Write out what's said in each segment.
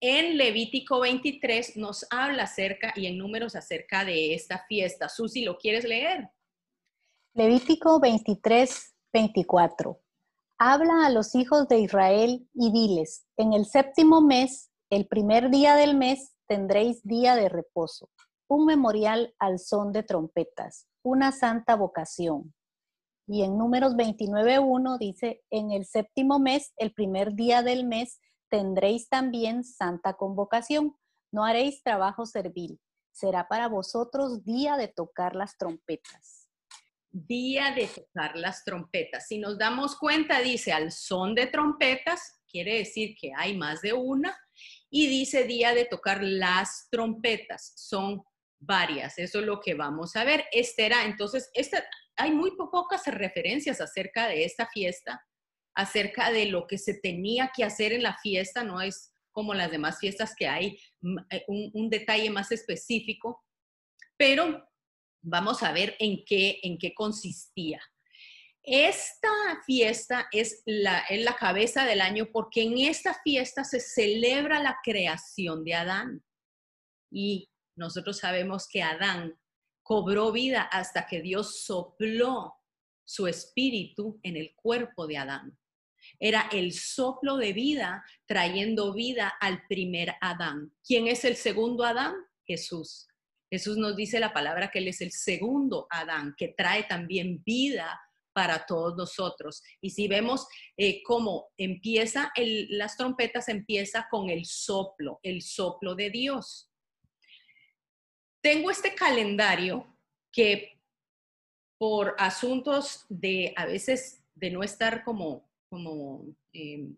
en Levítico 23 nos habla acerca y en números acerca de esta fiesta. Susi, ¿lo quieres leer? Levítico 23, 24. Habla a los hijos de Israel y diles, en el séptimo mes, el primer día del mes, tendréis día de reposo, un memorial al son de trompetas, una santa vocación. Y en números 29.1 dice, en el séptimo mes, el primer día del mes, tendréis también santa convocación. No haréis trabajo servil. Será para vosotros día de tocar las trompetas. Día de tocar las trompetas. Si nos damos cuenta, dice al son de trompetas, quiere decir que hay más de una, y dice día de tocar las trompetas. Son varias, eso es lo que vamos a ver. Este era, entonces, esta, hay muy pocas referencias acerca de esta fiesta, acerca de lo que se tenía que hacer en la fiesta, no es como las demás fiestas que hay eh, un, detalle más específico, pero vamos a ver en qué, en qué consistía. Esta fiesta es la, es la cabeza del año porque en esta fiesta se celebra la creación de Adán. Y nosotros sabemos que Adán cobró vida hasta que Dios sopló su espíritu en el cuerpo de Adán. Era el soplo de vida trayendo vida al primer Adán. ¿Quién es el segundo Adán? Jesús. Jesús nos dice la palabra que Él es el segundo Adán, que trae también vida para todos nosotros. Y si vemos eh, cómo empieza, las trompetas empieza con el soplo, el soplo de Dios tengo este calendario que por asuntos de a veces de no estar como, como, em,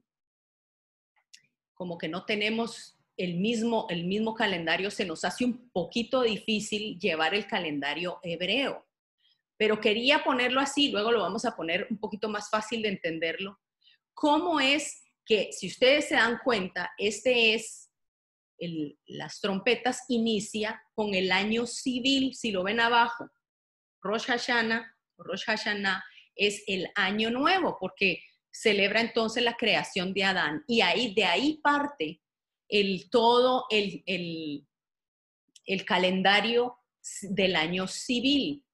como que no tenemos el mismo, el mismo calendario, se nos hace un poquito difícil llevar el calendario hebreo. Pero quería ponerlo así, luego lo vamos a poner un poquito más fácil de entenderlo. ¿Cómo es que, si ustedes se dan cuenta, este es las trompetas inicia con el año civil, si lo ven abajo, Rosh Hashanah, Rosh Hashanah es el año nuevo porque celebra entonces la creación de Adán y de ahí parte el todo el, el, el calendario del año civil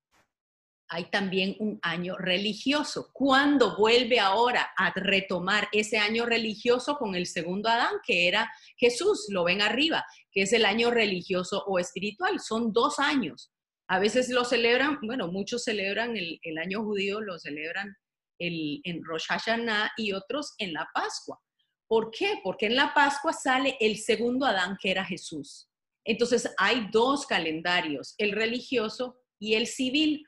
hay también un año religioso. ¿Cuándo vuelve ahora a retomar ese año religioso con el segundo Adán, que era Jesús? Lo ven arriba, que es el año religioso o espiritual. Son dos años. A veces lo celebran, bueno, muchos celebran el, año judío, lo celebran el, en Rosh Hashanah y otros en la Pascua. ¿Por qué? Porque en la Pascua sale el segundo Adán, que era Jesús. Entonces hay dos calendarios, el religioso y el civil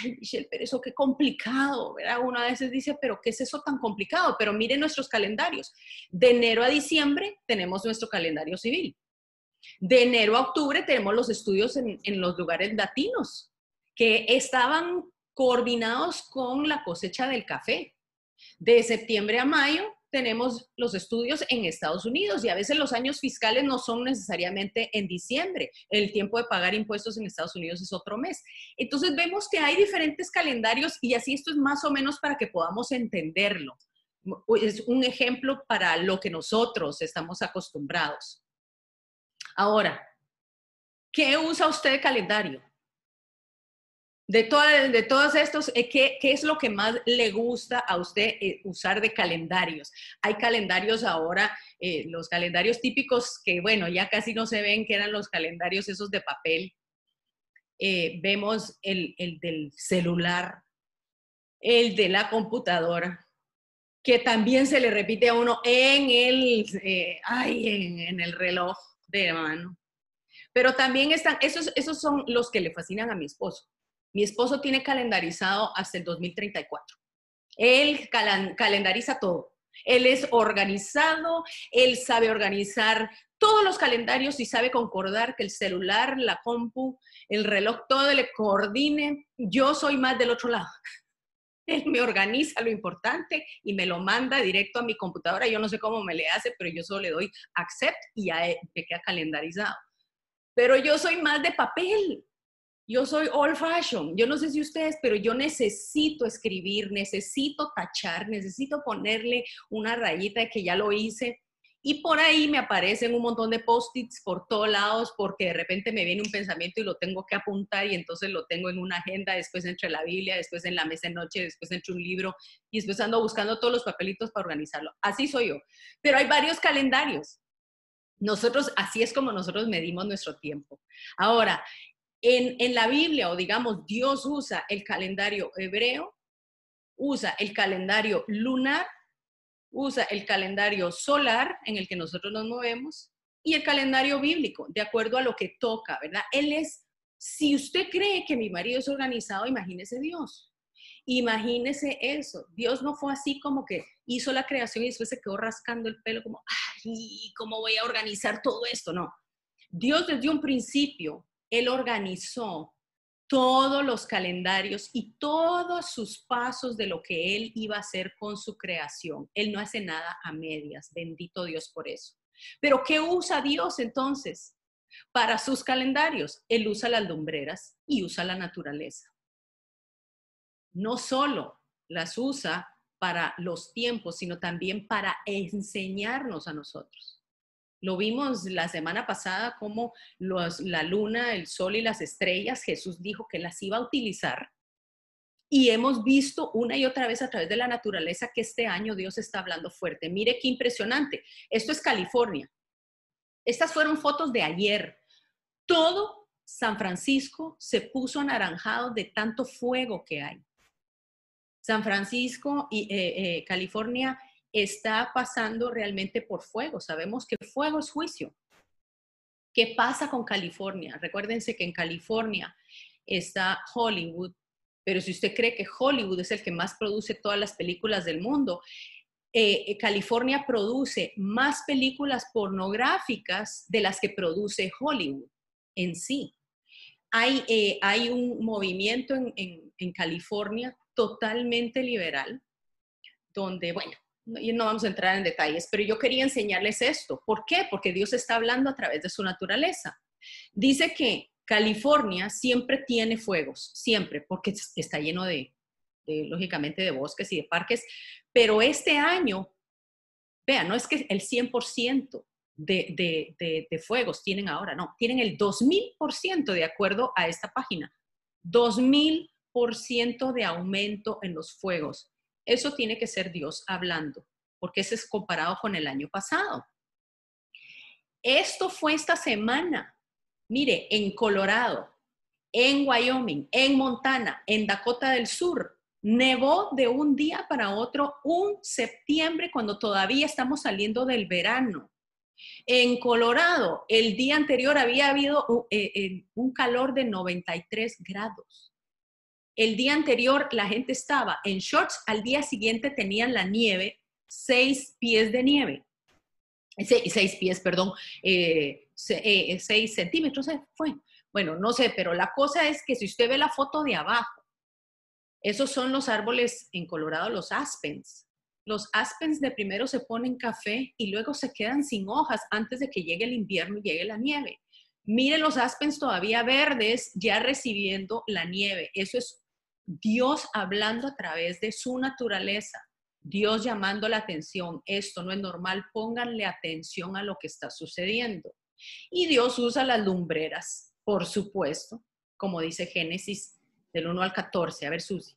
ay, Michelle, pero eso qué complicado, ¿verdad? Uno a veces dice, pero ¿qué es eso tan complicado? Pero miren nuestros calendarios. De enero a diciembre tenemos nuestro calendario civil. De enero a octubre tenemos los estudios en, en los lugares latinos, que estaban coordinados con la cosecha del café. De septiembre a mayo tenemos los estudios en Estados Unidos y a veces los años fiscales no son necesariamente en diciembre. El tiempo de pagar impuestos en Estados Unidos es otro mes. Entonces vemos que hay diferentes calendarios y así esto es más o menos para que podamos entenderlo. Es un ejemplo para lo que nosotros estamos acostumbrados. Ahora, ¿qué usa usted de calendario? De, de todos estos, eh, ¿qué, ¿qué, es lo que más le gusta a usted eh, usar de calendarios? Hay calendarios ahora, eh, los calendarios típicos que, bueno, ya casi no se ven, que eran los calendarios esos de papel. vemos el, el, del celular, el de la computadora, que también se le repite a uno en el, ay, en, el reloj de. Pero también están, esos, esos son los que le fascinan a mi esposo mi esposo tiene calendarizado hasta el 2034. Él calendariza todo. Él es organizado, él sabe organizar todos los calendarios y sabe concordar que el celular, la compu, el reloj, todo le coordine. Yo soy más del otro lado. Él me organiza lo importante y me lo manda directo a mi computadora. Yo no sé cómo me le hace, pero yo solo le doy accept y ya me queda calendarizado. Pero yo soy más de papel. Yo soy old fashion. Yo no sé si ustedes, pero yo necesito escribir, necesito tachar, necesito ponerle una rayita de que ya lo hice. Y por ahí me aparecen un montón de post-its por todos lados porque de repente me viene un pensamiento y lo tengo que apuntar y entonces lo tengo en una agenda, después entre la Biblia, después en la mesa de noche, después entre un libro y después ando buscando todos los papelitos para organizarlo. Así soy yo. Pero hay varios calendarios. Nosotros, así es como nosotros medimos nuestro tiempo. Ahora, en, en la Biblia, o digamos, Dios usa el calendario hebreo, usa el calendario lunar usa el calendario solar en el que nosotros nos movemos y el calendario bíblico, de acuerdo a lo que toca, ¿verdad? Él es, si usted cree que mi marido es organizado, imagínese Dios. Imagínese eso. Dios no fue así como que hizo la creación y después se quedó rascando el pelo como, ay, ¿cómo voy a organizar todo esto? No. Dios desde un principio, Él organizó todos los calendarios y todos sus pasos de lo que él iba a hacer con su creación. Él no hace nada a medias, bendito Dios por eso. Pero ¿qué usa Dios entonces? Para sus calendarios, él usa las lumbreras y usa la naturaleza. No solo las usa para los tiempos, sino también para enseñarnos a nosotros. Lo vimos la semana pasada como la luna, el sol y las estrellas, Jesús dijo que las iba a utilizar. Y hemos visto una y otra vez a través de la naturaleza que este año Dios está hablando fuerte. Mire qué impresionante. Esto es California. Estas fueron fotos de ayer. Todo San Francisco se puso anaranjado de tanto fuego que hay. San Francisco y eh, eh, California está pasando realmente por fuego. Sabemos que fuego es juicio. ¿Qué pasa con California? Recuérdense que en California está Hollywood, pero si usted cree que Hollywood es el que más produce todas las películas del mundo, eh, eh, California produce más películas pornográficas de las que produce Hollywood en sí. Hay, eh, un movimiento en, en California totalmente liberal, donde, bueno, y no vamos a entrar en detalles, pero yo quería enseñarles esto. ¿Por qué? Porque Dios está hablando a través de su naturaleza. Dice que California siempre tiene fuegos, siempre, porque está lleno de, lógicamente, de bosques y de parques, pero este año, vean, no es que el 100% de, de, de fuegos tienen ahora, no, tienen el 2000% de acuerdo a esta página. 2000% de aumento en los fuegos. Eso tiene que ser Dios hablando, porque ese es comparado con el año pasado. Esto fue esta semana. Mire, en Colorado, en Wyoming, en Montana, en Dakota del Sur, nevó de un día para otro un septiembre cuando todavía estamos saliendo del verano. En Colorado, el día anterior había habido eh, eh, un calor de 93 grados. El día anterior la gente estaba en shorts, al día siguiente tenían la nieve, seis pies de nieve. Seis, pies, perdón, eh, eh, seis centímetros fue. Bueno, no sé, pero la cosa es que si usted ve la foto de abajo, esos son los árboles en Colorado, los aspens. Los aspens de primero se ponen café y luego se quedan sin hojas antes de que llegue el invierno y llegue la nieve. Miren los aspens todavía verdes, ya recibiendo la nieve. Eso es Dios hablando a través de su naturaleza, Dios llamando la atención, esto no es normal, pónganle atención a lo que está sucediendo. Y Dios usa las lumbreras, por supuesto, como dice Génesis del 1 al 14. A ver, Susi.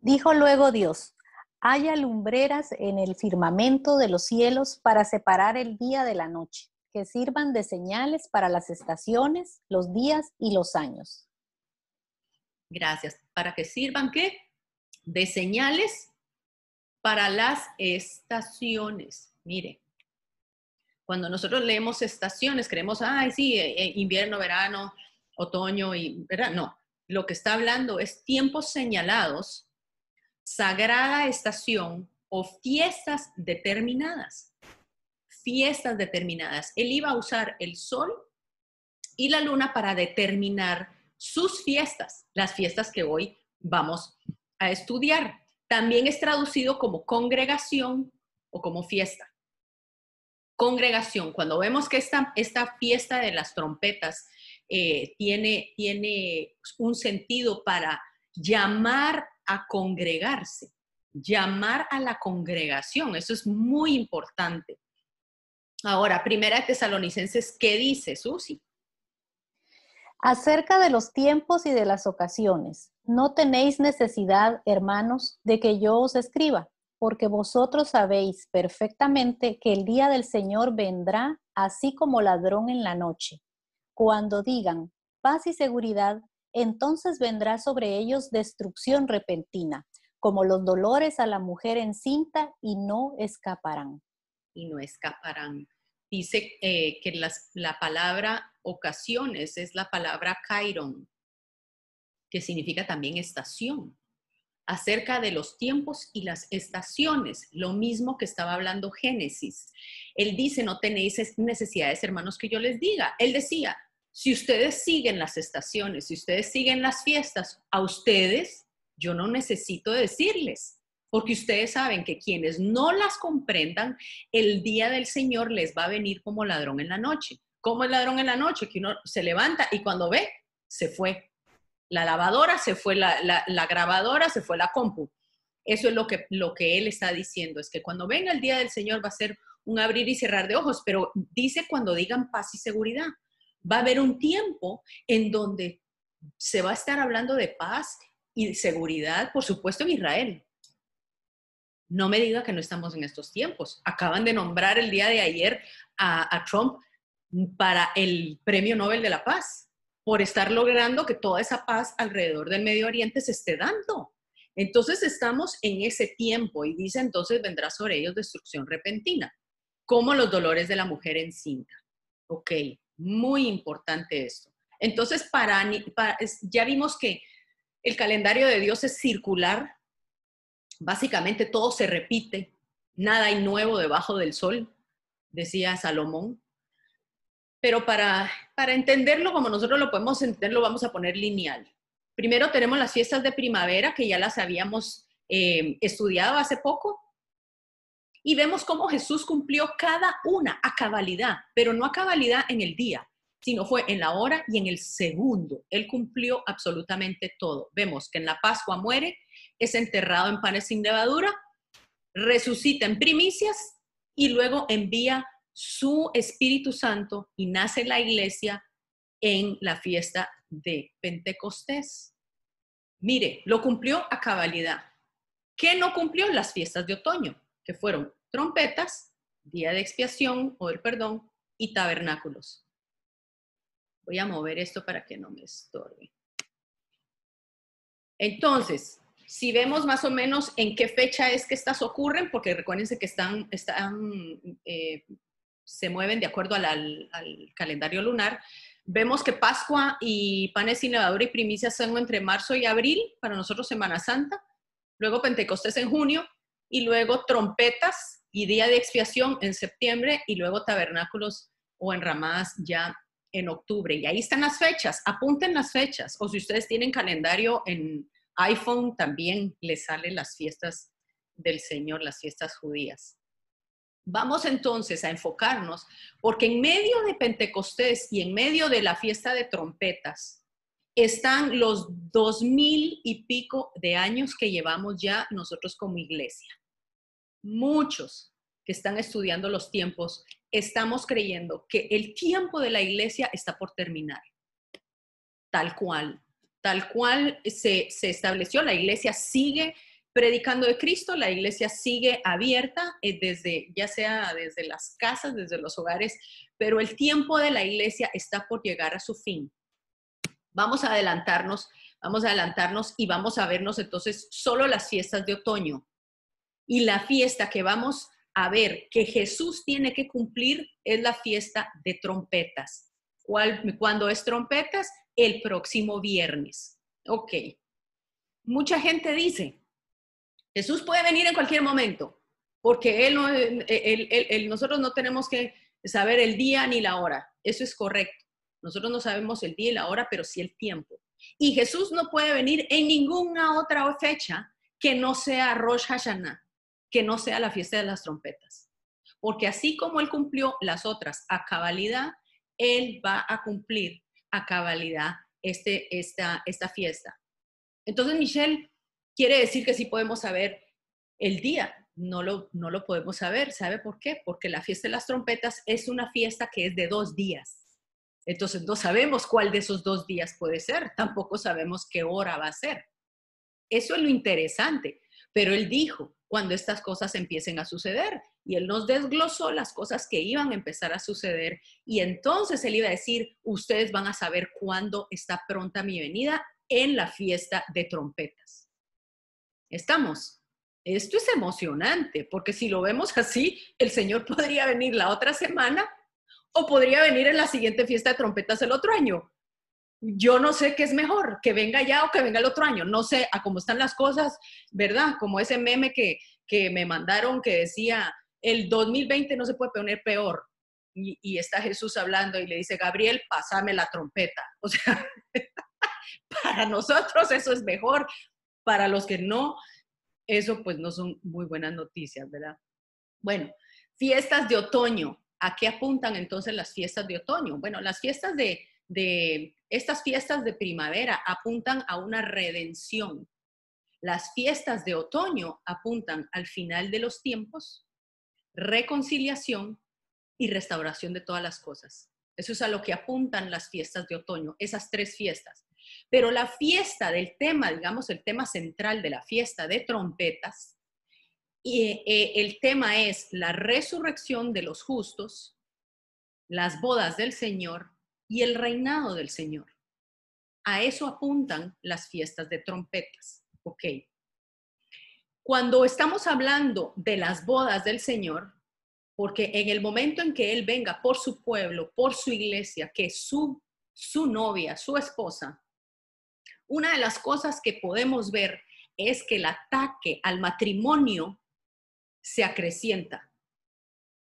Dijo luego Dios, haya lumbreras en el firmamento de los cielos para separar el día de la noche, que sirvan de señales para las estaciones, los días y los años. Gracias. Para que sirvan qué? De señales para las estaciones. Mire, cuando nosotros leemos estaciones, creemos, ay, sí, eh, eh, invierno, verano, otoño y, ¿verdad? No, lo que está hablando es tiempos señalados, sagrada estación o fiestas determinadas. Fiestas determinadas. Él iba a usar el sol y la luna para determinar sus fiestas, las fiestas que hoy vamos a estudiar. También es traducido como congregación o como fiesta. Congregación, cuando vemos que esta, esta fiesta de las trompetas eh, tiene, tiene un sentido para llamar a congregarse, llamar a la congregación, eso es muy importante. Ahora, primera de Tesalonicenses, ¿qué dice Susi? Acerca de los tiempos y de las ocasiones, no tenéis necesidad, hermanos, de que yo os escriba, porque vosotros sabéis perfectamente que el día del Señor vendrá así como ladrón en la noche. Cuando digan paz y seguridad, entonces vendrá sobre ellos destrucción repentina, como los dolores a la mujer encinta, y no escaparán. Y no escaparán. Dice eh, que la palabra ocasiones es la palabra kairon, que significa también estación, acerca de los tiempos y las estaciones, lo mismo que estaba hablando Génesis. Él dice, no tenéis necesidades, hermanos, que yo les diga. Él decía, si ustedes siguen las estaciones, si ustedes siguen las fiestas, a ustedes yo no necesito decirles, porque ustedes saben que quienes no las comprendan, el día del Señor les va a venir como ladrón en la noche. ¿Cómo el ladrón en la noche? Que uno se levanta y cuando ve, se fue. La lavadora se fue, la, grabadora se fue, la compu. Eso es lo que, lo que él está diciendo, es que cuando venga el día del Señor va a ser un abrir y cerrar de ojos, pero dice cuando digan paz y seguridad. Va a haber un tiempo en donde se va a estar hablando de paz y seguridad, por supuesto, en Israel. No me diga que no estamos en estos tiempos. Acaban de nombrar el día de ayer a Trump para el Premio Nobel de la Paz, por estar logrando que toda esa paz alrededor del Medio Oriente se esté dando. Entonces estamos en ese tiempo y dice entonces vendrá sobre ellos destrucción repentina, como los dolores de la mujer encinta. Ok, muy importante esto. Entonces, para, ya vimos que el calendario de Dios es circular, básicamente todo se repite, nada hay nuevo debajo del sol, decía Salomón. Pero para, para entenderlo como nosotros lo podemos entender, lo vamos a poner lineal. Primero tenemos las fiestas de primavera, que ya las habíamos eh, estudiado hace poco, y vemos cómo Jesús cumplió cada una a cabalidad, pero no a cabalidad en el día, sino fue en la hora y en el segundo. Él cumplió absolutamente todo. Vemos que en la Pascua muere, es enterrado en panes sin levadura, resucita en primicias y luego envía su Espíritu Santo y nace la iglesia en la fiesta de Pentecostés. Mire, lo cumplió a cabalidad. ¿Qué no cumplió? Las fiestas de otoño, que fueron trompetas, día de expiación o el perdón y tabernáculos. Voy a mover esto para que no me estorbe. Entonces, si vemos más o menos en qué fecha es que estas ocurren, porque recuérdense que están, están eh, se mueven de acuerdo al, calendario lunar. Vemos que Pascua y panes sin levadura y primicias son entre marzo y abril, para nosotros Semana Santa, luego Pentecostés en junio, y luego trompetas y día de expiación en septiembre, y luego tabernáculos o enramadas ya en octubre. Y ahí están las fechas, apunten las fechas, o si ustedes tienen calendario en iPhone, también les salen las fiestas del Señor, las fiestas judías. Vamos entonces a enfocarnos, porque en medio de Pentecostés y en medio de la fiesta de trompetas están los dos mil y pico de años que llevamos ya nosotros como iglesia. Muchos que están estudiando los tiempos estamos creyendo que el tiempo de la iglesia está por terminar. Tal cual, tal cual se, se estableció, la iglesia sigue predicando de Cristo, la iglesia sigue abierta eh, desde, ya sea desde las casas, desde los hogares, pero el tiempo de la iglesia está por llegar a su fin. Vamos a adelantarnos, vamos a adelantarnos y vamos a vernos entonces solo las fiestas de otoño. Y la fiesta que vamos a ver que Jesús tiene que cumplir es la fiesta de trompetas. ¿Cuál, ¿Cuándo es trompetas? El próximo viernes. Ok. Mucha gente dice, Jesús puede venir en cualquier momento, porque él no, él, nosotros no tenemos que saber el día ni la hora. Eso es correcto. Nosotros no sabemos el día y la hora, pero sí el tiempo. Y Jesús no puede venir en ninguna otra fecha que no sea Rosh Hashanah, que no sea la fiesta de las trompetas. Porque así como Él cumplió las otras a cabalidad, Él va a cumplir a cabalidad este, esta, esta fiesta. Entonces, Michelle, quiere decir que sí podemos saber el día. no lo, no lo podemos saber. ¿Sabe por qué? Porque la fiesta de las trompetas es una fiesta que es de dos días. Entonces no sabemos cuál de esos dos días puede ser, tampoco sabemos qué hora va a ser. Eso es lo interesante. Pero él dijo, cuando estas cosas empiecen a suceder, y él nos desglosó las cosas que iban a empezar a suceder, y entonces él iba a decir, ustedes van a saber cuándo está pronta mi venida en la fiesta de trompetas. ¿Estamos? Esto es emocionante, porque si lo vemos así, el Señor podría venir la otra semana o podría venir en la siguiente fiesta de trompetas el otro año. Yo no sé qué es mejor, que venga ya o que venga el otro año. No sé a cómo están las cosas, ¿verdad? Como ese meme que, que me mandaron que decía, el 2020 no se puede poner peor. Y, está Jesús hablando y le dice, Gabriel, pásame la trompeta. O sea, para nosotros eso es mejor. Para los que no, eso pues no son muy buenas noticias, ¿verdad? Bueno, fiestas de otoño. ¿A qué apuntan entonces las fiestas de otoño? Bueno, las fiestas de, de estas fiestas de primavera apuntan a una redención. Las fiestas de otoño apuntan al final de los tiempos, reconciliación y restauración de todas las cosas. Eso es a lo que apuntan las fiestas de otoño, esas tres fiestas. Pero la fiesta del tema, digamos, el tema central de la fiesta de trompetas, y, eh, el tema es la resurrección de los justos, las bodas del Señor y el reinado del Señor. A eso apuntan las fiestas de trompetas. Ok. Cuando estamos hablando de las bodas del Señor, porque en el momento en que Él venga por su pueblo, por su iglesia, que su, su novia, su esposa, una de las cosas que podemos ver es que el ataque al matrimonio se acrecienta.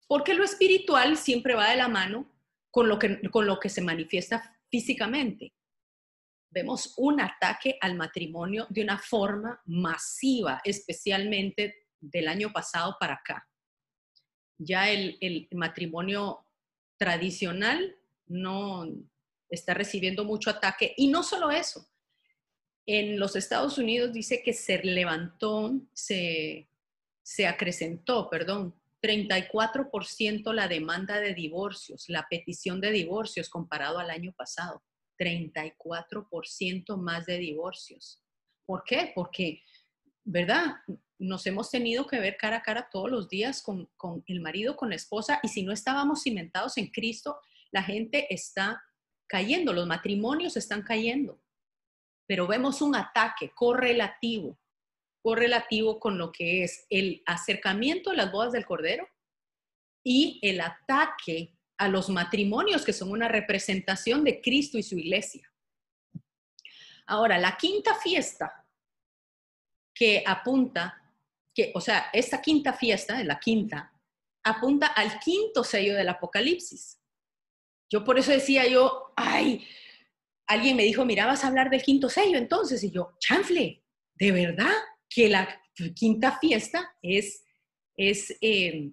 Porque lo espiritual siempre va de la mano con lo que, con lo que se manifiesta físicamente. Vemos un ataque al matrimonio de una forma masiva, especialmente del año pasado para acá. Ya el, el matrimonio tradicional no está recibiendo mucho ataque. Y no solo eso, en los Estados Unidos dice que se levantó, se, se acrecentó, perdón, 34% la demanda de divorcios, la petición de divorcios comparado al año pasado. 34% más de divorcios. ¿Por qué? Porque, ¿verdad? Nos hemos tenido que ver cara a cara todos los días con, con el marido, con la esposa, y si no estábamos cimentados en Cristo, la gente está cayendo, los matrimonios están cayendo pero vemos un ataque correlativo, correlativo con lo que es el acercamiento a las bodas del Cordero y el ataque a los matrimonios que son una representación de Cristo y su iglesia. Ahora, la quinta fiesta que apunta, que, o sea, esta quinta fiesta, la quinta, apunta al quinto sello del Apocalipsis. Yo por eso decía yo, ay, alguien me dijo, mira, vas a hablar del quinto sello entonces. Y yo, chanfle, de verdad que la quinta fiesta es, es eh,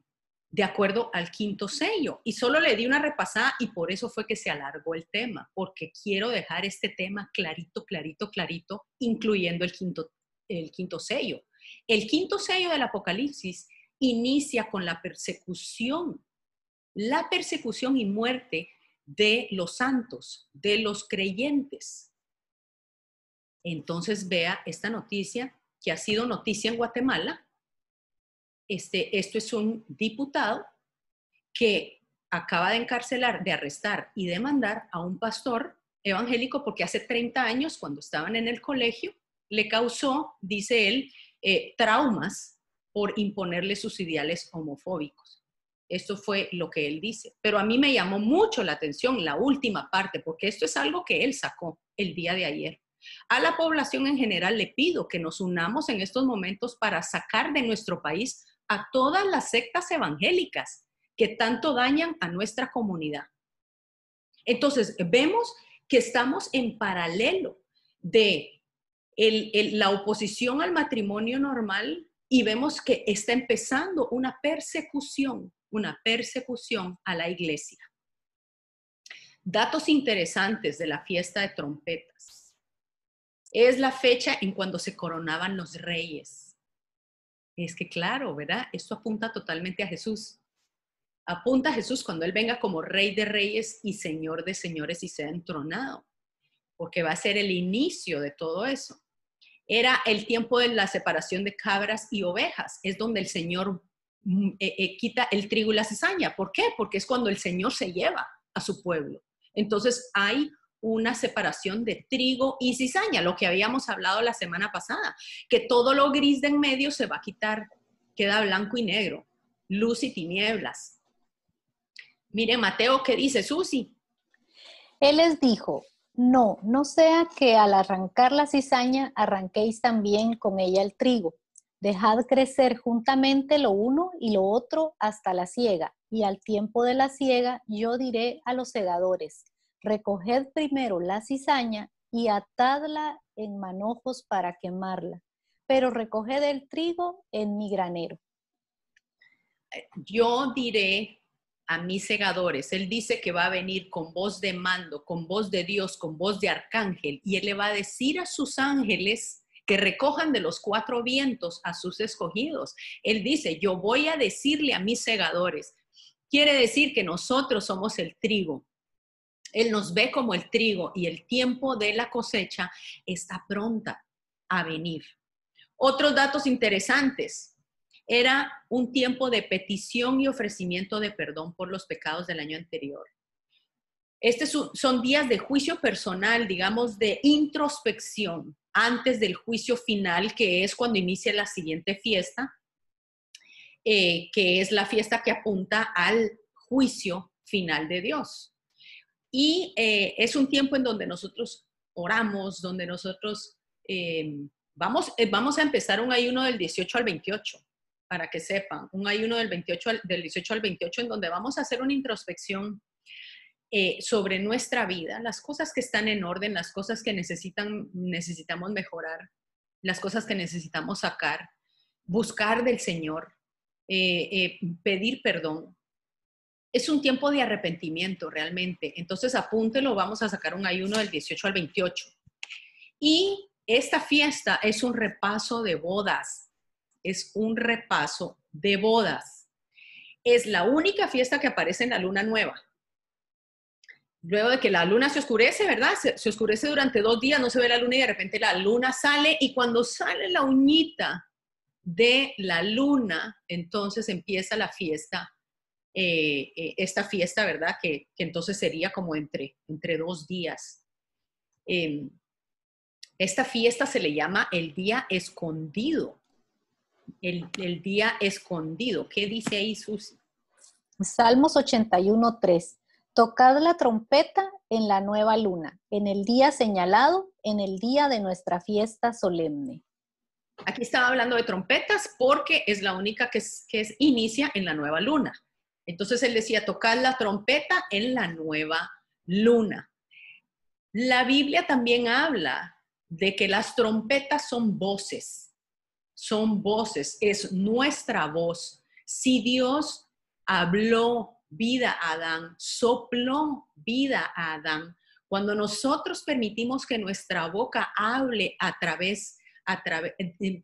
de acuerdo al quinto sello. Y solo le di una repasada y por eso fue que se alargó el tema, porque quiero dejar este tema clarito, clarito, clarito, incluyendo el quinto, el quinto sello. El quinto sello del Apocalipsis inicia con la persecución, la persecución y muerte de los santos, de los creyentes. Entonces vea esta noticia que ha sido noticia en Guatemala. Este, esto es un diputado que acaba de encarcelar, de arrestar y demandar a un pastor evangélico porque hace 30 años, cuando estaban en el colegio, le causó, dice él, eh, traumas por imponerle sus ideales homofóbicos. Esto fue lo que él dice. Pero a mí me llamó mucho la atención la última parte, porque esto es algo que él sacó el día de ayer. A la población en general le pido que nos unamos en estos momentos para sacar de nuestro país a todas las sectas evangélicas que tanto dañan a nuestra comunidad. Entonces, vemos que estamos en paralelo de la oposición al matrimonio normal y vemos que está empezando una persecución una persecución a la iglesia. Datos interesantes de la fiesta de trompetas. Es la fecha en cuando se coronaban los reyes. Es que claro, ¿verdad? Esto apunta totalmente a Jesús. Apunta a Jesús cuando Él venga como Rey de Reyes y Señor de Señores y sea entronado, porque va a ser el inicio de todo eso. Era el tiempo de la separación de cabras y ovejas, es donde el Señor eh, eh, quita el trigo y la cizaña. ¿Por qué? Porque es cuando el Señor se lleva a su pueblo. Entonces hay una separación de trigo y cizaña, lo que habíamos hablado la semana pasada, que todo lo gris de en medio se va a quitar, queda blanco y negro, luz y tinieblas. Mire, Mateo, ¿qué dice Susi? Él les dijo, no, no sea que al arrancar la cizaña arranquéis también con ella el trigo. Dejad crecer juntamente lo uno y lo otro hasta la siega, y al tiempo de la siega yo diré a los segadores, recoged primero la cizaña y atadla en manojos para quemarla, pero recoged el trigo en mi granero. Yo diré a mis segadores, él dice que va a venir con voz de mando, con voz de Dios, con voz de arcángel, y él le va a decir a sus ángeles que recojan de los cuatro vientos a sus escogidos. Él dice, yo voy a decirle a mis segadores, quiere decir que nosotros somos el trigo, él nos ve como el trigo y el tiempo de la cosecha está pronta a venir. Otros datos interesantes. Era un tiempo de petición y ofrecimiento de perdón por los pecados del año anterior. Estos son días de juicio personal, digamos, de introspección antes del juicio final, que es cuando inicia la siguiente fiesta, eh, que es la fiesta que apunta al juicio final de Dios. Y eh, es un tiempo en donde nosotros oramos, donde nosotros eh, vamos, vamos a empezar un ayuno del 18 al 28, para que sepan, un ayuno del, 28 del 18 al 28 en donde vamos a hacer una introspección sobre nuestra vida, las cosas que están en orden, las cosas que necesitan, necesitamos mejorar, las cosas que necesitamos sacar, buscar del Señor, pedir perdón, es un tiempo de arrepentimiento realmente. Entonces apúntelo, vamos a sacar un ayuno del 18 al 28. Y esta fiesta es un repaso de bodas. Es un repaso de bodas. Es la única fiesta que aparece en la luna nueva. Luego de que la luna se oscurece, ¿verdad? Se, oscurece durante dos días, no se ve la luna y de repente la luna sale y cuando sale la uñita de la luna, entonces empieza la fiesta eh, eh, esta fiesta, ¿verdad? Que, entonces sería como entre, entre dos días. Em, esta fiesta se le llama el día escondido. El, el día escondido. ¿Qué dice ahí Susi? Salmos 81.3. Tocad la trompeta en la nueva luna, en el día señalado, en el día de nuestra fiesta solemne. Aquí estaba hablando de trompetas porque es la única que, que es, inicia en la nueva luna. Entonces él decía, tocar la trompeta en la nueva luna. La Biblia también habla de que las trompetas son voces, son voces, es nuestra voz. Si Dios habló vida a Adán, sopló vida a Adán, cuando nosotros permitimos que nuestra boca hable a través, a través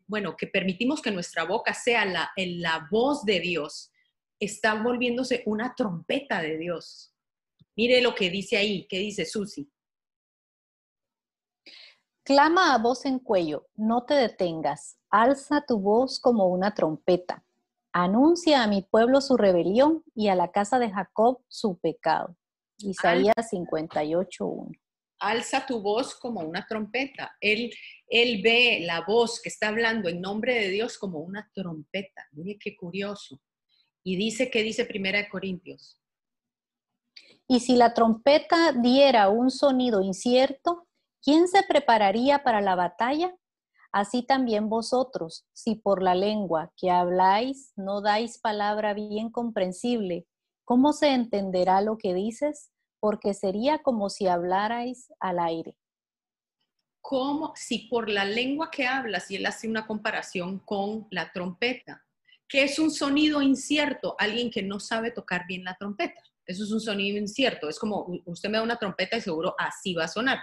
bueno, que permitimos que nuestra boca sea la, la voz de Dios, está volviéndose una trompeta de Dios. Mire lo que dice ahí, ¿qué dice Susi? Clama a voz en cuello, no te detengas, alza tu voz como una trompeta. Anuncia a mi pueblo su rebelión y a la casa de Jacob su pecado. Isaías 58.1. Alza tu voz como una trompeta. Él, él ve la voz que está hablando en nombre de Dios como una trompeta. Mire qué curioso. Y dice, ¿qué dice Primera de Corintios? Y si la trompeta diera un sonido incierto, ¿quién se prepararía para la batalla? Así también vosotros, si por la lengua que habláis no dais palabra bien comprensible, ¿cómo se entenderá lo que dices? Porque sería como si hablarais al aire. ¿Cómo? Si por la lengua que hablas, y él hace una comparación con la trompeta, ¿Qué es un sonido incierto? Alguien que no sabe tocar bien la trompeta. Eso es un sonido incierto. Es como usted me da una trompeta y seguro así va a sonar.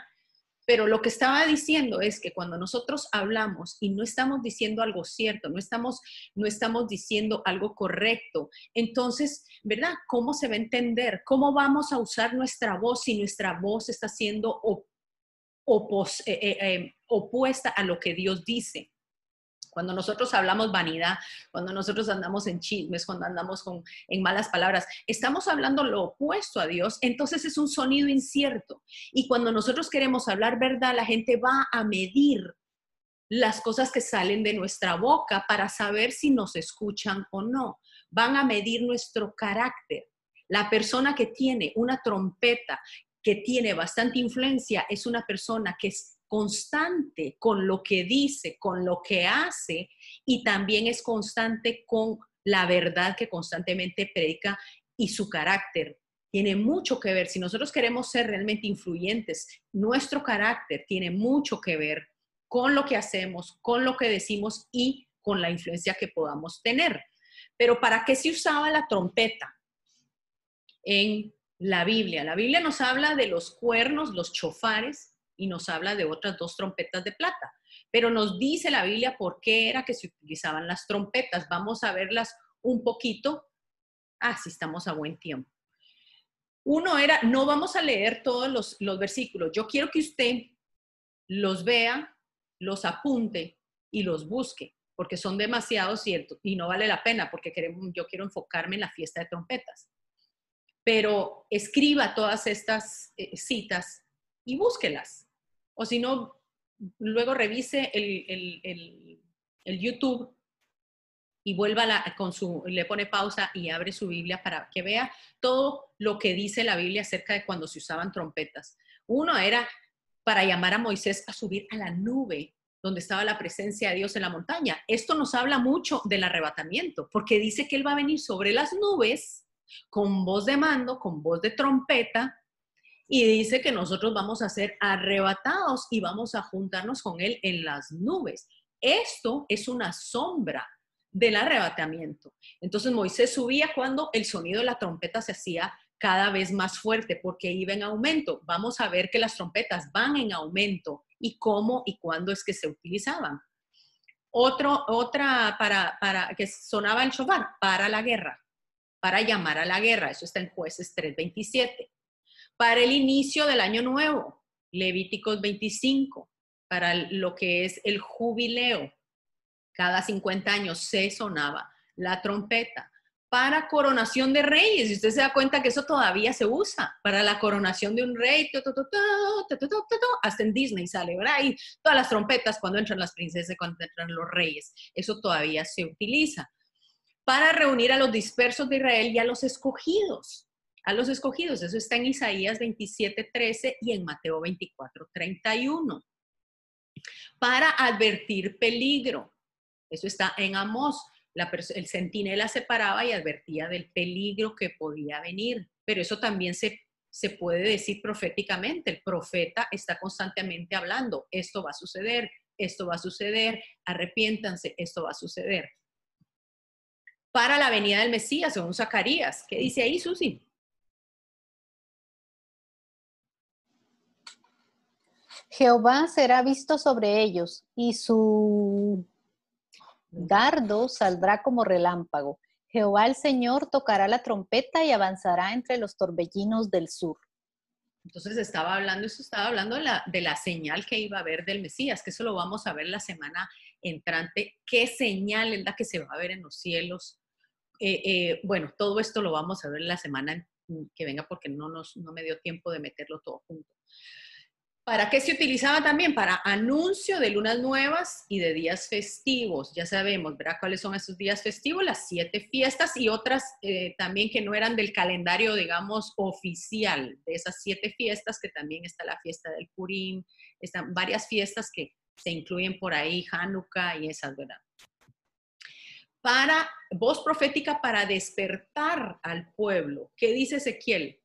Pero lo que estaba diciendo es que cuando nosotros hablamos y no estamos diciendo algo cierto, no estamos, no estamos diciendo algo correcto, entonces, ¿verdad? ¿Cómo se va a entender? ¿Cómo vamos a usar nuestra voz si nuestra voz está siendo eh, eh, eh, opuesta a lo que Dios dice? Cuando nosotros hablamos vanidad, cuando nosotros andamos en chismes, cuando andamos con, en malas palabras, estamos hablando lo opuesto a Dios, entonces es un sonido incierto. Y cuando nosotros queremos hablar verdad, la gente va a medir las cosas que salen de nuestra boca para saber si nos escuchan o no. Van a medir nuestro carácter. La persona que tiene una trompeta, que tiene bastante influencia, es una persona que es constante con lo que dice, con lo que hace y también es constante con la verdad que constantemente predica y su carácter. Tiene mucho que ver, si nosotros queremos ser realmente influyentes, nuestro carácter tiene mucho que ver con lo que hacemos, con lo que decimos y con la influencia que podamos tener. Pero ¿para qué se usaba la trompeta en la Biblia? La Biblia nos habla de los cuernos, los chofares, y nos habla de otras dos trompetas de plata. Pero nos dice la Biblia por qué era que se utilizaban las trompetas. Vamos a verlas un poquito. Ah, sí, estamos a buen tiempo. Uno era, no vamos a leer todos los, los versículos. Yo quiero que usted los vea, los apunte y los busque, porque son demasiado ciertos y no vale la pena porque queremos, yo quiero enfocarme en la fiesta de trompetas. Pero escriba todas estas eh, citas y búsquelas o si no, luego revise el, YouTube y vuelva con su, le pone pausa y abre su Biblia para que vea todo lo que dice la Biblia acerca de cuando se usaban trompetas. Uno era para llamar a Moisés a subir a la nube donde estaba la presencia de Dios en la montaña. Esto nos habla mucho del arrebatamiento, porque dice que Él va a venir sobre las nubes con voz de mando, con voz de trompeta, y dice que nosotros vamos a ser arrebatados y vamos a juntarnos con Él en las nubes. Esto es una sombra del arrebatamiento. Entonces Moisés subía cuando el sonido de la trompeta se hacía cada vez más fuerte porque iba en aumento. Vamos a ver que las trompetas van en aumento y cómo y cuándo es que se utilizaban. Otro, otra para, para que sonaba el shofar, para la guerra, para llamar a la guerra. Eso está en jueces 327 para el inicio del año nuevo, Levíticos 25, para lo que es el jubileo. Cada 50 años se sonaba la trompeta. Para coronación de reyes, y usted se da cuenta que eso todavía se usa para la coronación de un rey, hasta en Disney sale, ¿verdad? Y todas las trompetas cuando entran las princesas, cuando entran los reyes, eso todavía se utiliza. Para reunir a los dispersos de Israel y a los escogidos, a los escogidos. Eso está en Isaías 27, 13 y en Mateo 24, 31. Para advertir peligro. Eso está en Amós. el centinela se paraba y advertía del peligro que podía venir. Pero eso también se, se puede decir proféticamente. El profeta está constantemente hablando. Esto va a suceder, esto va a suceder, arrepiéntanse, esto va a suceder. Para la venida del Mesías, según Zacarías. ¿Qué dice ahí, Susi? Jehová será visto sobre ellos y su dardo saldrá como relámpago. Jehová el Señor tocará la trompeta y avanzará entre los torbellinos del sur. Entonces estaba hablando, eso estaba hablando de la, señal que iba a haber del Mesías, que eso lo vamos a ver la semana entrante. ¿Qué señal es la que se va a ver en los cielos? Eh, eh, bueno, todo esto lo vamos a ver la semana que venga porque no, nos, no me dio tiempo de meterlo todo junto. ¿Para qué se utilizaba también? Para anuncio de lunas nuevas y de días festivos. Ya sabemos, ¿verdad? ¿Cuáles son esos días festivos? Las siete fiestas y otras eh, también que no eran del calendario, digamos, oficial. De esas siete fiestas, que también está la fiesta del Purim, están varias fiestas que se incluyen por ahí, Hanukkah y esas, ¿verdad? Para voz profética para despertar al pueblo. ¿Qué dice Ezequiel?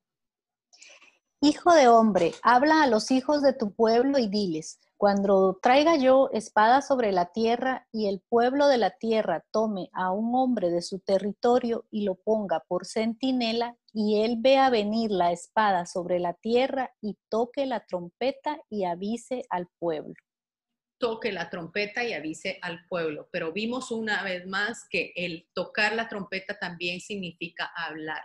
Hijo de hombre, habla a los hijos de tu pueblo y diles, Cuando traiga yo espada sobre la tierra y el pueblo de la tierra tome a un hombre de su territorio y lo ponga por centinela, y él vea venir la espada sobre la tierra y toque la trompeta y avise al pueblo. Toque la trompeta y avise al pueblo. Pero vimos una vez más que el tocar la trompeta también significa hablar.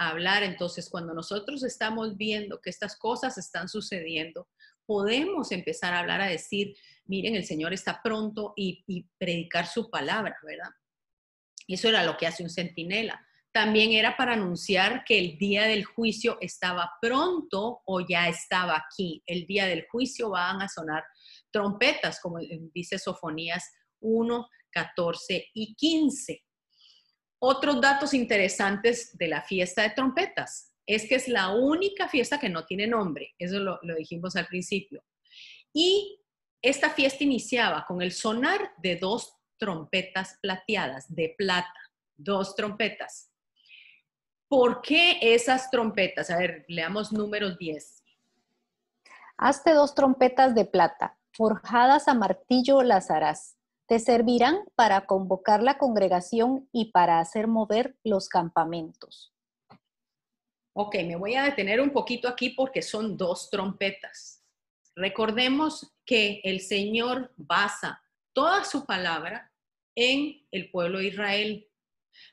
Hablar, entonces, cuando nosotros estamos viendo que estas cosas están sucediendo, podemos empezar a hablar, a decir, miren, el Señor está pronto y, predicar su palabra, ¿verdad? Eso era lo que hace un centinela. También era para anunciar que el día del juicio estaba pronto o ya estaba aquí. El día del juicio van a sonar trompetas, como dice Sofonías 1, 14 y 15. Otros datos interesantes de la fiesta de trompetas es que es la única fiesta que no tiene nombre, eso lo, dijimos al principio. Y esta fiesta iniciaba con el sonar de dos trompetas plateadas de plata, dos trompetas. ¿Por qué esas trompetas? A ver, leamos números 10. Hazte dos trompetas de plata, forjadas a martillo las harás. Te servirán para convocar la congregación y para hacer mover los campamentos. Ok, me voy a detener un poquito aquí porque son dos trompetas. Recordemos que el Señor basa toda su palabra en el pueblo de Israel.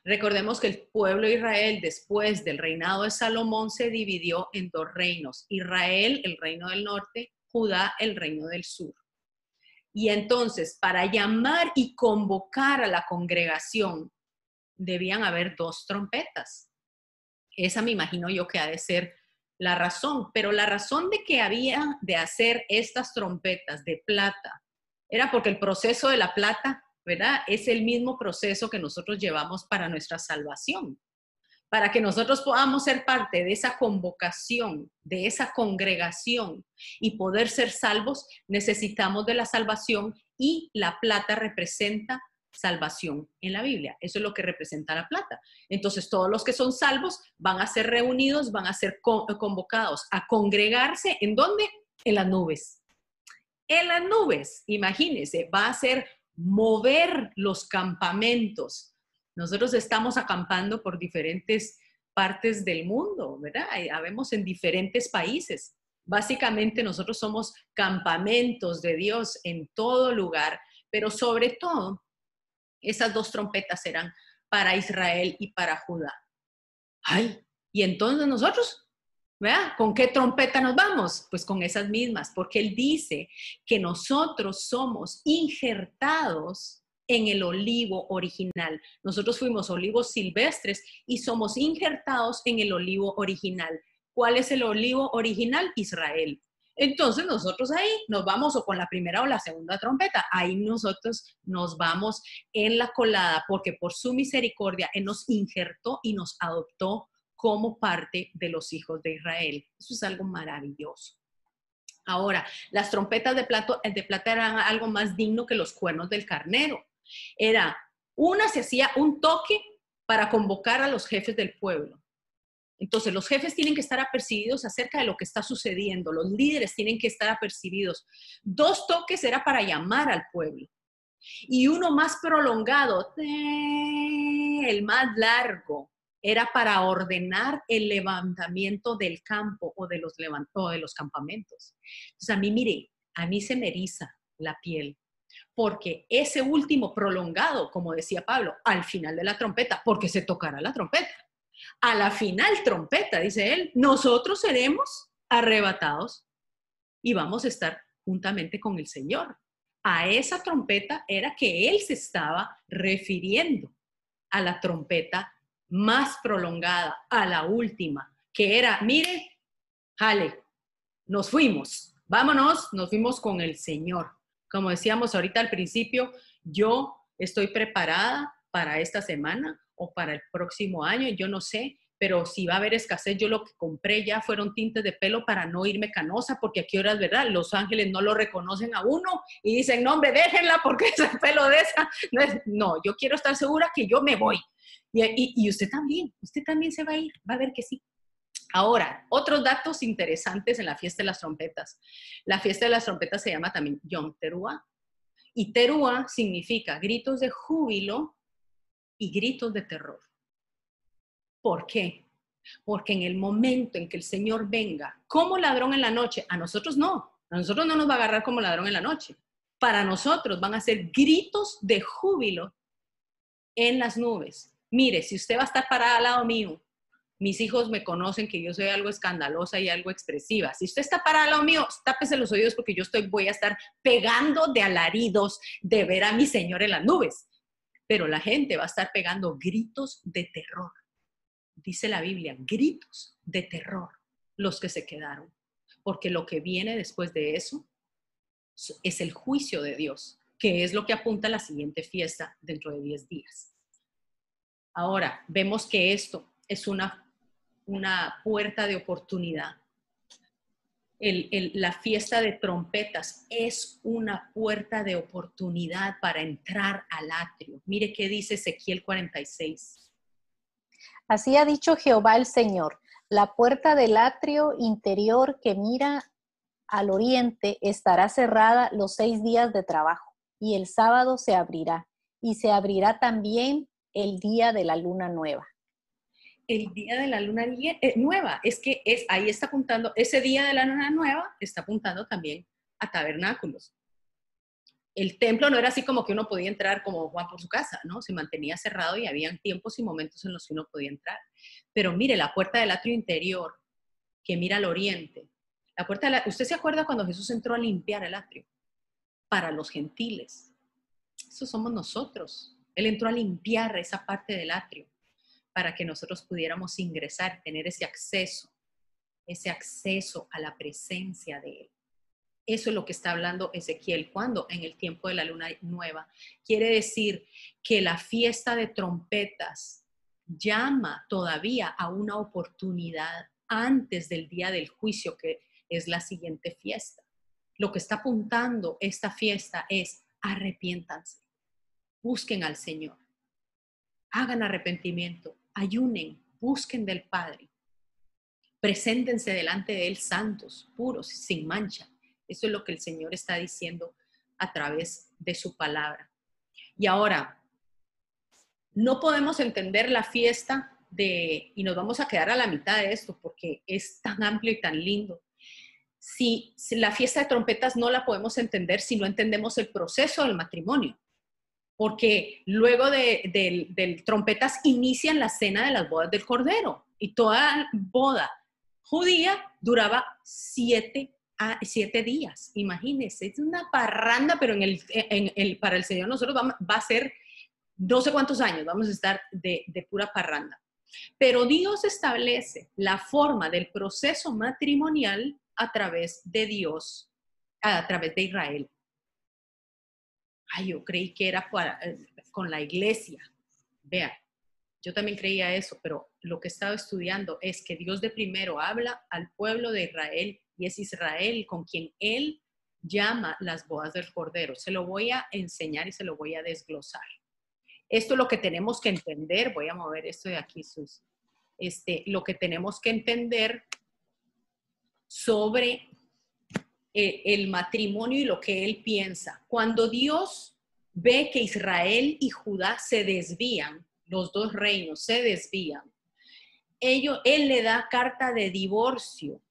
Recordemos que el pueblo de Israel después del reinado de Salomón se dividió en dos reinos. Israel, el reino del norte, Judá, el reino del sur. Y entonces, para llamar y convocar a la congregación, debían haber dos trompetas. Esa me imagino yo que ha de ser la razón, pero la razón de que había de hacer estas trompetas de plata era porque el proceso de la plata, ¿verdad? Es el mismo proceso que nosotros llevamos para nuestra salvación. Para que nosotros podamos ser parte de esa convocación, de esa congregación y poder ser salvos, necesitamos de la salvación y la plata representa salvación en la Biblia. Eso es lo que representa la plata. Entonces, todos los que son salvos van a ser reunidos, van a ser convocados a congregarse. ¿En dónde? En las nubes. En las nubes, imagínense, va a ser mover los campamentos. Nosotros estamos acampando por diferentes partes del mundo, ¿verdad? Habemos en diferentes países. Básicamente nosotros somos campamentos de Dios en todo lugar, pero sobre todo esas dos trompetas eran para Israel y para Judá. Ay, y entonces nosotros, ¿verdad? ¿Con qué trompeta nos vamos? Pues con esas mismas, porque él dice que nosotros somos injertados en el olivo original. Nosotros fuimos olivos silvestres y somos injertados en el olivo original. ¿Cuál es el olivo original? Israel. Entonces nosotros ahí nos vamos o con la primera o la segunda trompeta, ahí nosotros nos vamos en la colada porque por su misericordia Él nos injertó y nos adoptó como parte de los hijos de Israel. Eso es algo maravilloso. Ahora, las trompetas de, de plata eran algo más digno que los cuernos del carnero. Era, una se hacía un toque para convocar a los jefes del pueblo. Entonces, los jefes tienen que estar apercibidos acerca de lo que está sucediendo, los líderes tienen que estar apercibidos. Dos toques era para llamar al pueblo. Y uno más prolongado, el más largo, era para ordenar el levantamiento del campo o de los, o de los campamentos. Entonces, a mí, mire, a mí se me eriza la piel, porque ese último prolongado, como decía Pablo, al final de la trompeta, porque se tocará la trompeta a la final trompeta, dice él, nosotros seremos arrebatados y vamos a estar juntamente con el Señor. A esa trompeta era que él se estaba refiriendo, a la trompeta más prolongada, a la última, que era, mire, jale, nos fuimos, vámonos, nos fuimos con el Señor. Como decíamos ahorita al principio, yo estoy preparada para esta semana o para el próximo año, yo no sé, pero si va a haber escasez, yo lo que compré ya fueron tintes de pelo para no irme canosa, porque aquí horas, ¿verdad? Los ángeles no lo reconocen a uno y dicen, no, hombre, déjenla porque es el pelo de esa. No, yo quiero estar segura que yo me voy. Y, usted también, usted también se va a ir, va a ver que sí. Ahora, otros datos interesantes en la fiesta de las trompetas. La fiesta de las trompetas se llama también Yom Teruah. Y Teruah significa gritos de júbilo y gritos de terror. ¿Por qué? Porque en el momento en que el Señor venga como ladrón en la noche, a nosotros no, a nosotros no nos va a agarrar como ladrón en la noche. Para nosotros van a ser gritos de júbilo en las nubes. Mire, si usted va a estar parada al lado mío, mis hijos me conocen que yo soy algo escandalosa y algo expresiva. Si usted está parada al lado mío, tápese los oídos porque yo estoy, voy a estar pegando de alaridos de ver a mi Señor en las nubes. Pero la gente va a estar pegando gritos de terror. Dice la Biblia, gritos de terror los que se quedaron. Porque lo que viene después de eso es el juicio de Dios, que es lo que apunta a la siguiente fiesta dentro de 10 días. Ahora, vemos que esto es una, una puerta de oportunidad. la fiesta de trompetas es una puerta de oportunidad para entrar al atrio. Mire qué dice Ezequiel 46. Así ha dicho Jehová el Señor, la puerta del atrio interior que mira al oriente estará cerrada los seis días de trabajo y el sábado se abrirá y se abrirá también el día de la luna nueva. El día de la luna eh, nueva, es que es, ahí está apuntando, ese día de la luna nueva está apuntando también a tabernáculos. El templo no era así como que uno podía entrar como Juan por su casa, ¿no? Se mantenía cerrado y habían tiempos y momentos en los que uno podía entrar. Pero mire, la puerta del atrio interior, que mira al oriente, la puerta de ¿Usted se acuerda cuando Jesús entró a limpiar el atrio? Para los gentiles. Eso somos nosotros. Él entró a limpiar esa parte del atrio para que nosotros pudiéramos ingresar, tener ese acceso, ese acceso a la presencia de Él. Eso es lo que está hablando Ezequiel. cuando En el tiempo de la luna nueva. Quiere decir que la fiesta de trompetas llama todavía a una oportunidad antes del día del juicio que es la siguiente fiesta. Lo que está apuntando esta fiesta es arrepiéntanse, busquen al Señor, hagan arrepentimiento, ayunen, busquen del Padre, preséntense delante de Él santos, puros, sin mancha. Eso es lo que el Señor está diciendo a través de su palabra. Y ahora, no podemos entender la fiesta de, y nos vamos a quedar a la mitad de esto porque es tan amplio y tan lindo, si, la fiesta de trompetas no la podemos entender si no entendemos el proceso del matrimonio. Porque luego de, trompetas inician la cena de las bodas del Cordero y toda boda judía duraba siete, a, siete días. Imagínense, es una parranda, pero en el, para el Señor nosotros va, va, a ser no sé cuántos años, vamos a estar de, de pura parranda. Pero Dios establece la forma del proceso matrimonial a través de Dios, a través de Israel. Ay, yo creí que era eh, con la iglesia. Vea, yo también creía eso, pero lo que he estado estudiando es que Dios de primero habla al pueblo de Israel y es Israel con quien Él llama las bodas del Cordero. Se lo voy a enseñar y se lo voy a desglosar. Esto es lo que tenemos que entender. Voy a mover esto de aquí, Sus. Este, lo que tenemos que entender sobre eh, el matrimonio y lo que él piensa. Cuando Dios ve que Israel y Judá se desvían, los dos reinos se desvían, ello, él le da carta de divorcio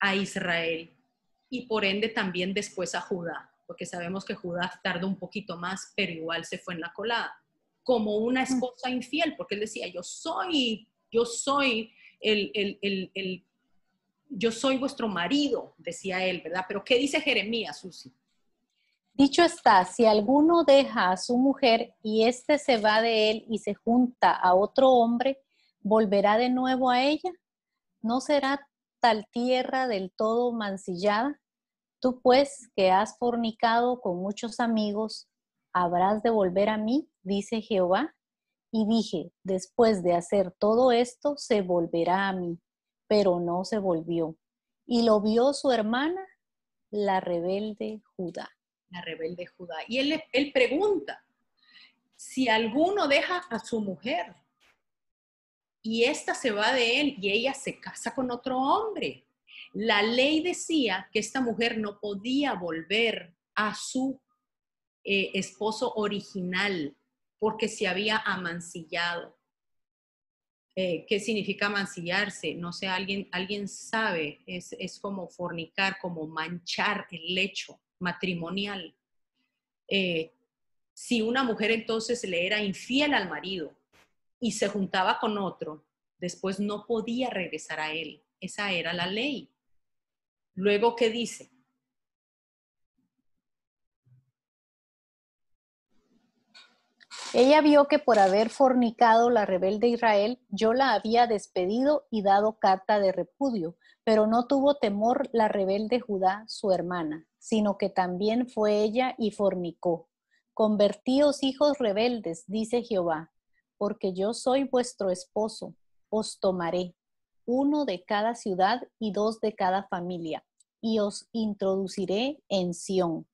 a Israel y por ende también después a Judá, porque sabemos que Judá tardó un poquito más, pero igual se fue en la colada, como una esposa infiel, porque él decía, yo soy, yo soy el, el, el yo soy vuestro marido, decía él, ¿verdad? Pero ¿qué dice Jeremías, Susi? Dicho está, si alguno deja a su mujer y éste se va de él y se junta a otro hombre, ¿volverá de nuevo a ella? ¿No será tal tierra del todo mancillada? Tú pues, que has fornicado con muchos amigos, ¿habrás de volver a mí? dice Jehová. Y dije, después de hacer todo esto, se volverá a mí pero no se volvió. Y lo vio su hermana, la rebelde Judá. La rebelde Judá. Y él, pregunta, si alguno deja a su mujer y esta se va de él y ella se casa con otro hombre. La ley decía que esta mujer no podía volver a su eh, esposo original porque se había amancillado. Eh, ¿Qué significa mancillarse? No sé, alguien, alguien sabe, es, es como fornicar, como manchar el lecho matrimonial. Eh, si una mujer entonces le era infiel al marido y se juntaba con otro, después no podía regresar a él. Esa era la ley. Luego, ¿qué dice? Ella vio que por haber fornicado la rebelde Israel, yo la había despedido y dado carta de repudio, pero no tuvo temor la rebelde Judá, su hermana, sino que también fue ella y fornicó. Convertíos hijos rebeldes, dice Jehová, porque yo soy vuestro esposo, os tomaré, uno de cada ciudad y dos de cada familia, y os introduciré en Sión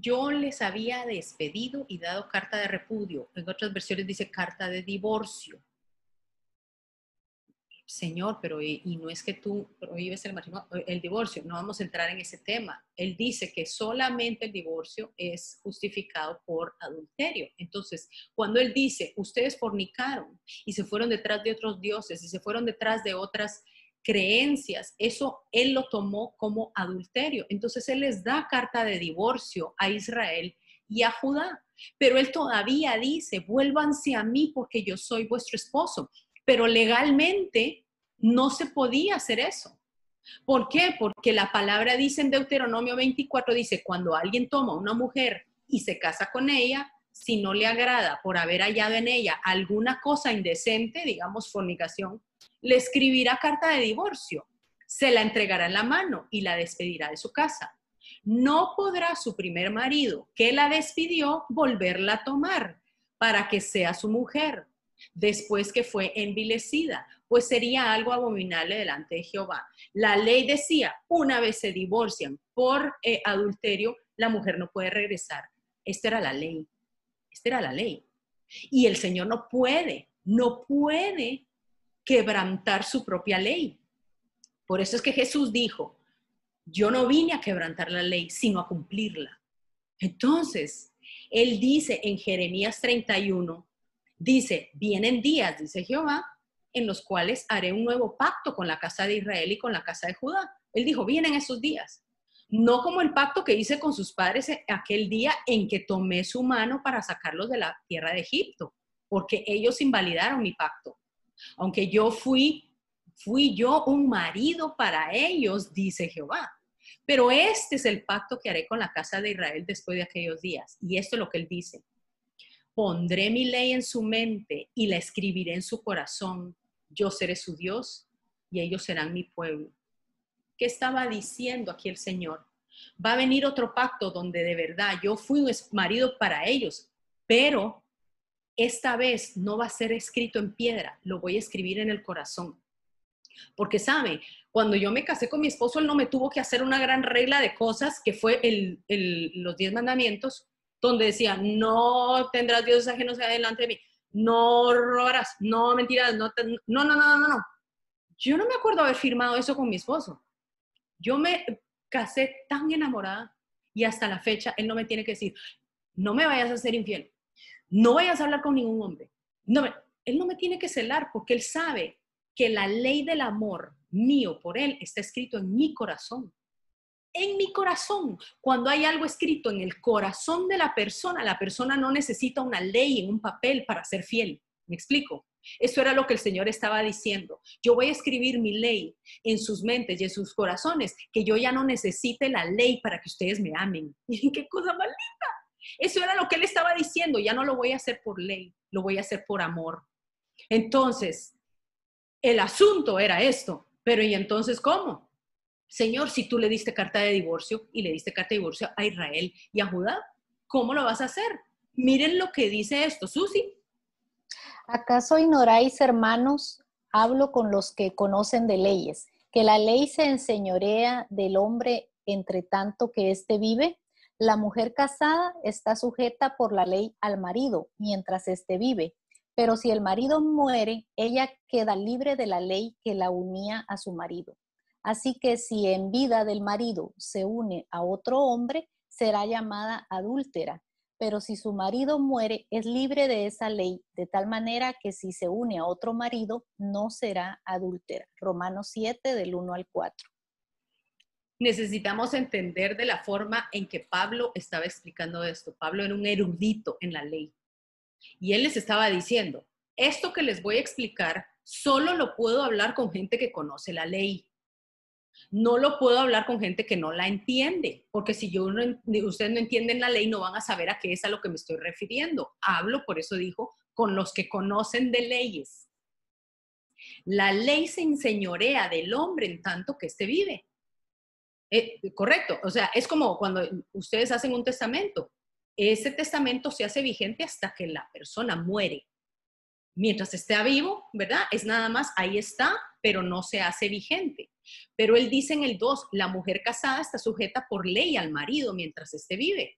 yo les había despedido y dado carta de repudio. En otras versiones dice carta de divorcio. Señor, pero y, no es que tú prohíbes el, el divorcio, no vamos a entrar en ese tema. Él dice que solamente el divorcio es justificado por adulterio. Entonces, cuando él dice, ustedes fornicaron y se fueron detrás de otros dioses y se fueron detrás de otras creencias, eso él lo tomó como adulterio. Entonces él les da carta de divorcio a Israel y a Judá, pero él todavía dice, vuélvanse a mí porque yo soy vuestro esposo, pero legalmente no se podía hacer eso. ¿Por qué? Porque la palabra dice en Deuteronomio 24, dice, cuando alguien toma una mujer y se casa con ella, si no le agrada por haber hallado en ella alguna cosa indecente, digamos fornicación, le escribirá carta de divorcio, se la entregará en la mano y la despedirá de su casa. No podrá su primer marido, que la despidió, volverla a tomar para que sea su mujer, después que fue envilecida, pues sería algo abominable delante de Jehová. La ley decía, una vez se divorcian por eh, adulterio, la mujer no puede regresar. Esta era la ley. Esta era la ley. Y el Señor no puede, no puede quebrantar su propia ley. Por eso es que Jesús dijo, yo no vine a quebrantar la ley, sino a cumplirla. Entonces, Él dice en Jeremías 31, dice, vienen días, dice Jehová, en los cuales haré un nuevo pacto con la casa de Israel y con la casa de Judá. Él dijo, vienen esos días. No como el pacto que hice con sus padres aquel día en que tomé su mano para sacarlos de la tierra de Egipto, porque ellos invalidaron mi pacto. Aunque yo fui, fui yo un marido para ellos, dice Jehová. Pero este es el pacto que haré con la casa de Israel después de aquellos días. Y esto es lo que él dice. Pondré mi ley en su mente y la escribiré en su corazón. Yo seré su Dios y ellos serán mi pueblo. ¿Qué estaba diciendo aquí el Señor? Va a venir otro pacto donde de verdad yo fui un marido para ellos, pero esta vez no va a ser escrito en piedra, lo voy a escribir en el corazón. Porque sabe, cuando yo me casé con mi esposo, él no me tuvo que hacer una gran regla de cosas, que fue los diez mandamientos, donde decía, no tendrás dioses ajenos delante de mí, no robarás, no mentirás, no, no, no, no, no, no. Yo no me acuerdo haber firmado eso con mi esposo. Yo me casé tan enamorada y hasta la fecha él no me tiene que decir, no me vayas a ser infiel, no vayas a hablar con ningún hombre. No, él no me tiene que celar porque él sabe que la ley del amor mío por él está escrito en mi corazón. En mi corazón. Cuando hay algo escrito en el corazón de la persona, la persona no necesita una ley en un papel para ser fiel. ¿Me explico? Eso era lo que el Señor estaba diciendo. Yo voy a escribir mi ley en sus mentes y en sus corazones, que yo ya no necesite la ley para que ustedes me amen. Qué cosa linda. Eso era lo que él estaba diciendo, ya no lo voy a hacer por ley, lo voy a hacer por amor. Entonces, el asunto era esto, pero ¿y entonces cómo? Señor, si tú le diste carta de divorcio y le diste carta de divorcio a Israel y a Judá, ¿cómo lo vas a hacer? Miren lo que dice esto, Susi. ¿Acaso ignoráis, hermanos? Hablo con los que conocen de leyes, que la ley se enseñorea del hombre entre tanto que éste vive. La mujer casada está sujeta por la ley al marido mientras éste vive, Pero si el marido muere, ella queda libre de la ley que la unía a su marido. Así que si en vida del marido se une a otro hombre, será llamada adúltera. Pero si su marido muere, es libre de esa ley, de tal manera que si se une a otro marido, no será adúltera. Romanos 7 del 1 al 4 necesitamos entender de la forma en que Pablo estaba explicando esto. Pablo era un erudito en la ley. Y él les estaba diciendo, esto que les voy a explicar, solo lo puedo hablar con gente que conoce la ley. No lo puedo hablar con gente que no la entiende, porque si yo ustedes no entienden la ley, no van a saber a qué es a lo que me estoy refiriendo. Hablo, por eso dijo, con los que conocen de leyes. La ley se enseñorea del hombre en tanto que éste vive. Eh, correcto, o sea, es como cuando ustedes hacen un testamento. Ese testamento se hace vigente hasta que la persona muere. Mientras esté vivo, ¿verdad? Es nada más, ahí está, pero no se hace vigente. Pero él dice en el 2, la mujer casada está sujeta por ley al marido mientras esté vive.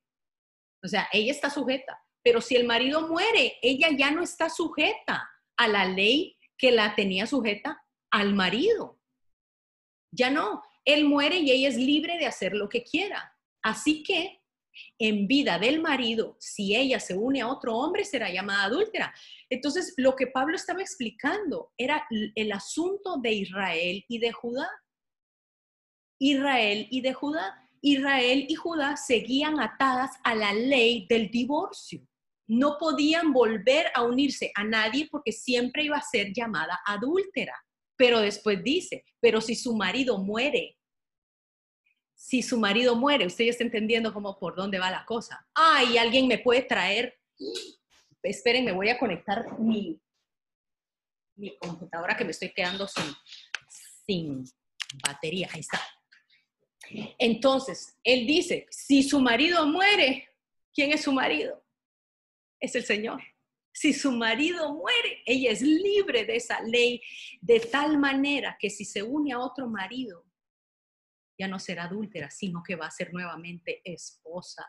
O sea, ella está sujeta. Pero si el marido muere, ella ya no está sujeta a la ley que la tenía sujeta al marido. Ya no él muere y ella es libre de hacer lo que quiera. Así que en vida del marido, si ella se une a otro hombre, será llamada adúltera. Entonces, lo que Pablo estaba explicando era el asunto de Israel y de Judá. Israel y de Judá. Israel y Judá seguían atadas a la ley del divorcio. No podían volver a unirse a nadie porque siempre iba a ser llamada adúltera. Pero después dice, pero si su marido muere, si su marido muere, usted ya está entendiendo cómo por dónde va la cosa. Ay, alguien me puede traer, esperen, me voy a conectar mi, mi computadora que me estoy quedando sin, sin batería. Ahí está. Entonces, él dice, si su marido muere, ¿quién es su marido? Es el Señor. Si su marido muere, ella es libre de esa ley de tal manera que si se une a otro marido, ya no será adúltera, sino que va a ser nuevamente esposa.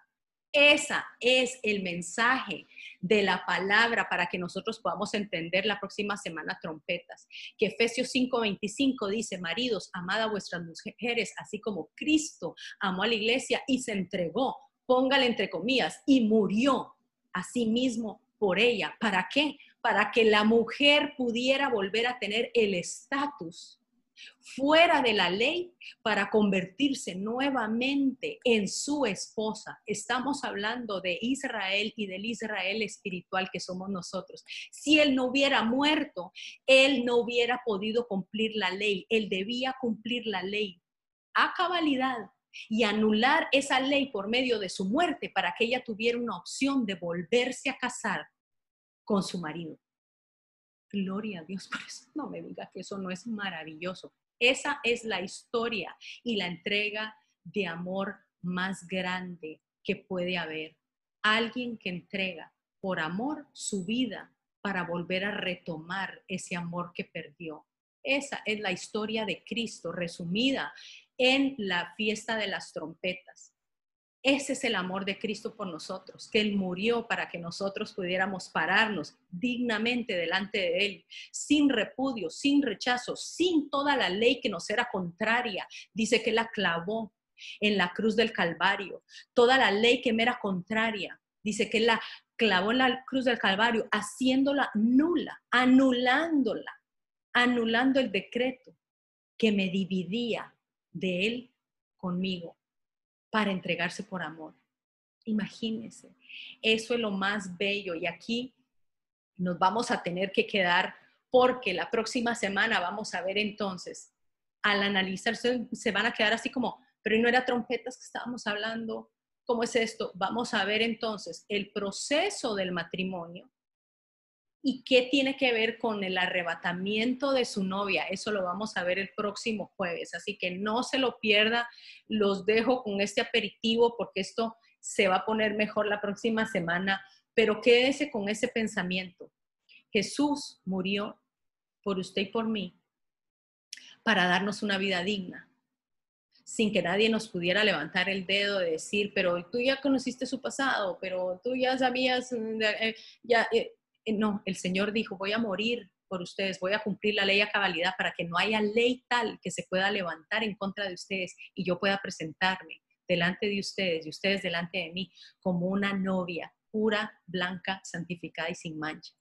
Esa es el mensaje de la palabra para que nosotros podamos entender la próxima semana trompetas. Que Efesios 5:25 dice, maridos, amad a vuestras mujeres, así como Cristo amó a la iglesia y se entregó, póngale entre comillas, y murió a sí mismo por ella. ¿Para qué? Para que la mujer pudiera volver a tener el estatus fuera de la ley para convertirse nuevamente en su esposa. Estamos hablando de Israel y del Israel espiritual que somos nosotros. Si él no hubiera muerto, él no hubiera podido cumplir la ley. Él debía cumplir la ley a cabalidad y anular esa ley por medio de su muerte para que ella tuviera una opción de volverse a casar con su marido. Gloria a Dios por eso. No me diga que eso no es maravilloso. Esa es la historia y la entrega de amor más grande que puede haber. Alguien que entrega por amor su vida para volver a retomar ese amor que perdió. Esa es la historia de Cristo resumida en la fiesta de las trompetas. Ese es el amor de Cristo por nosotros, que Él murió para que nosotros pudiéramos pararnos dignamente delante de Él, sin repudio, sin rechazo, sin toda la ley que nos era contraria. Dice que la clavó en la cruz del Calvario. Toda la ley que me era contraria, dice que la clavó en la cruz del Calvario, haciéndola nula, anulándola, anulando el decreto que me dividía de Él conmigo para entregarse por amor. Imagínense, eso es lo más bello y aquí nos vamos a tener que quedar porque la próxima semana vamos a ver entonces, al analizar, se van a quedar así como, pero no era trompetas que estábamos hablando, ¿cómo es esto? Vamos a ver entonces el proceso del matrimonio, ¿Y qué tiene que ver con el arrebatamiento de su novia? Eso lo vamos a ver el próximo jueves. Así que no se lo pierda. Los dejo con este aperitivo porque esto se va a poner mejor la próxima semana. Pero quédese con ese pensamiento. Jesús murió por usted y por mí para darnos una vida digna, sin que nadie nos pudiera levantar el dedo de decir, pero tú ya conociste su pasado, pero tú ya sabías, mm, ya, eh, eh, no, el Señor dijo, voy a morir por ustedes, voy a cumplir la ley a cabalidad para que no haya ley tal que se pueda levantar en contra de ustedes y yo pueda presentarme delante de ustedes y ustedes delante de mí como una novia pura, blanca, santificada y sin mancha.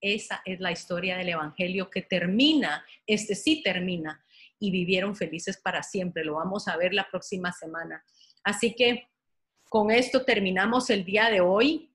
Esa es la historia del Evangelio que termina, este sí termina, y vivieron felices para siempre. Lo vamos a ver la próxima semana. Así que con esto terminamos el día de hoy.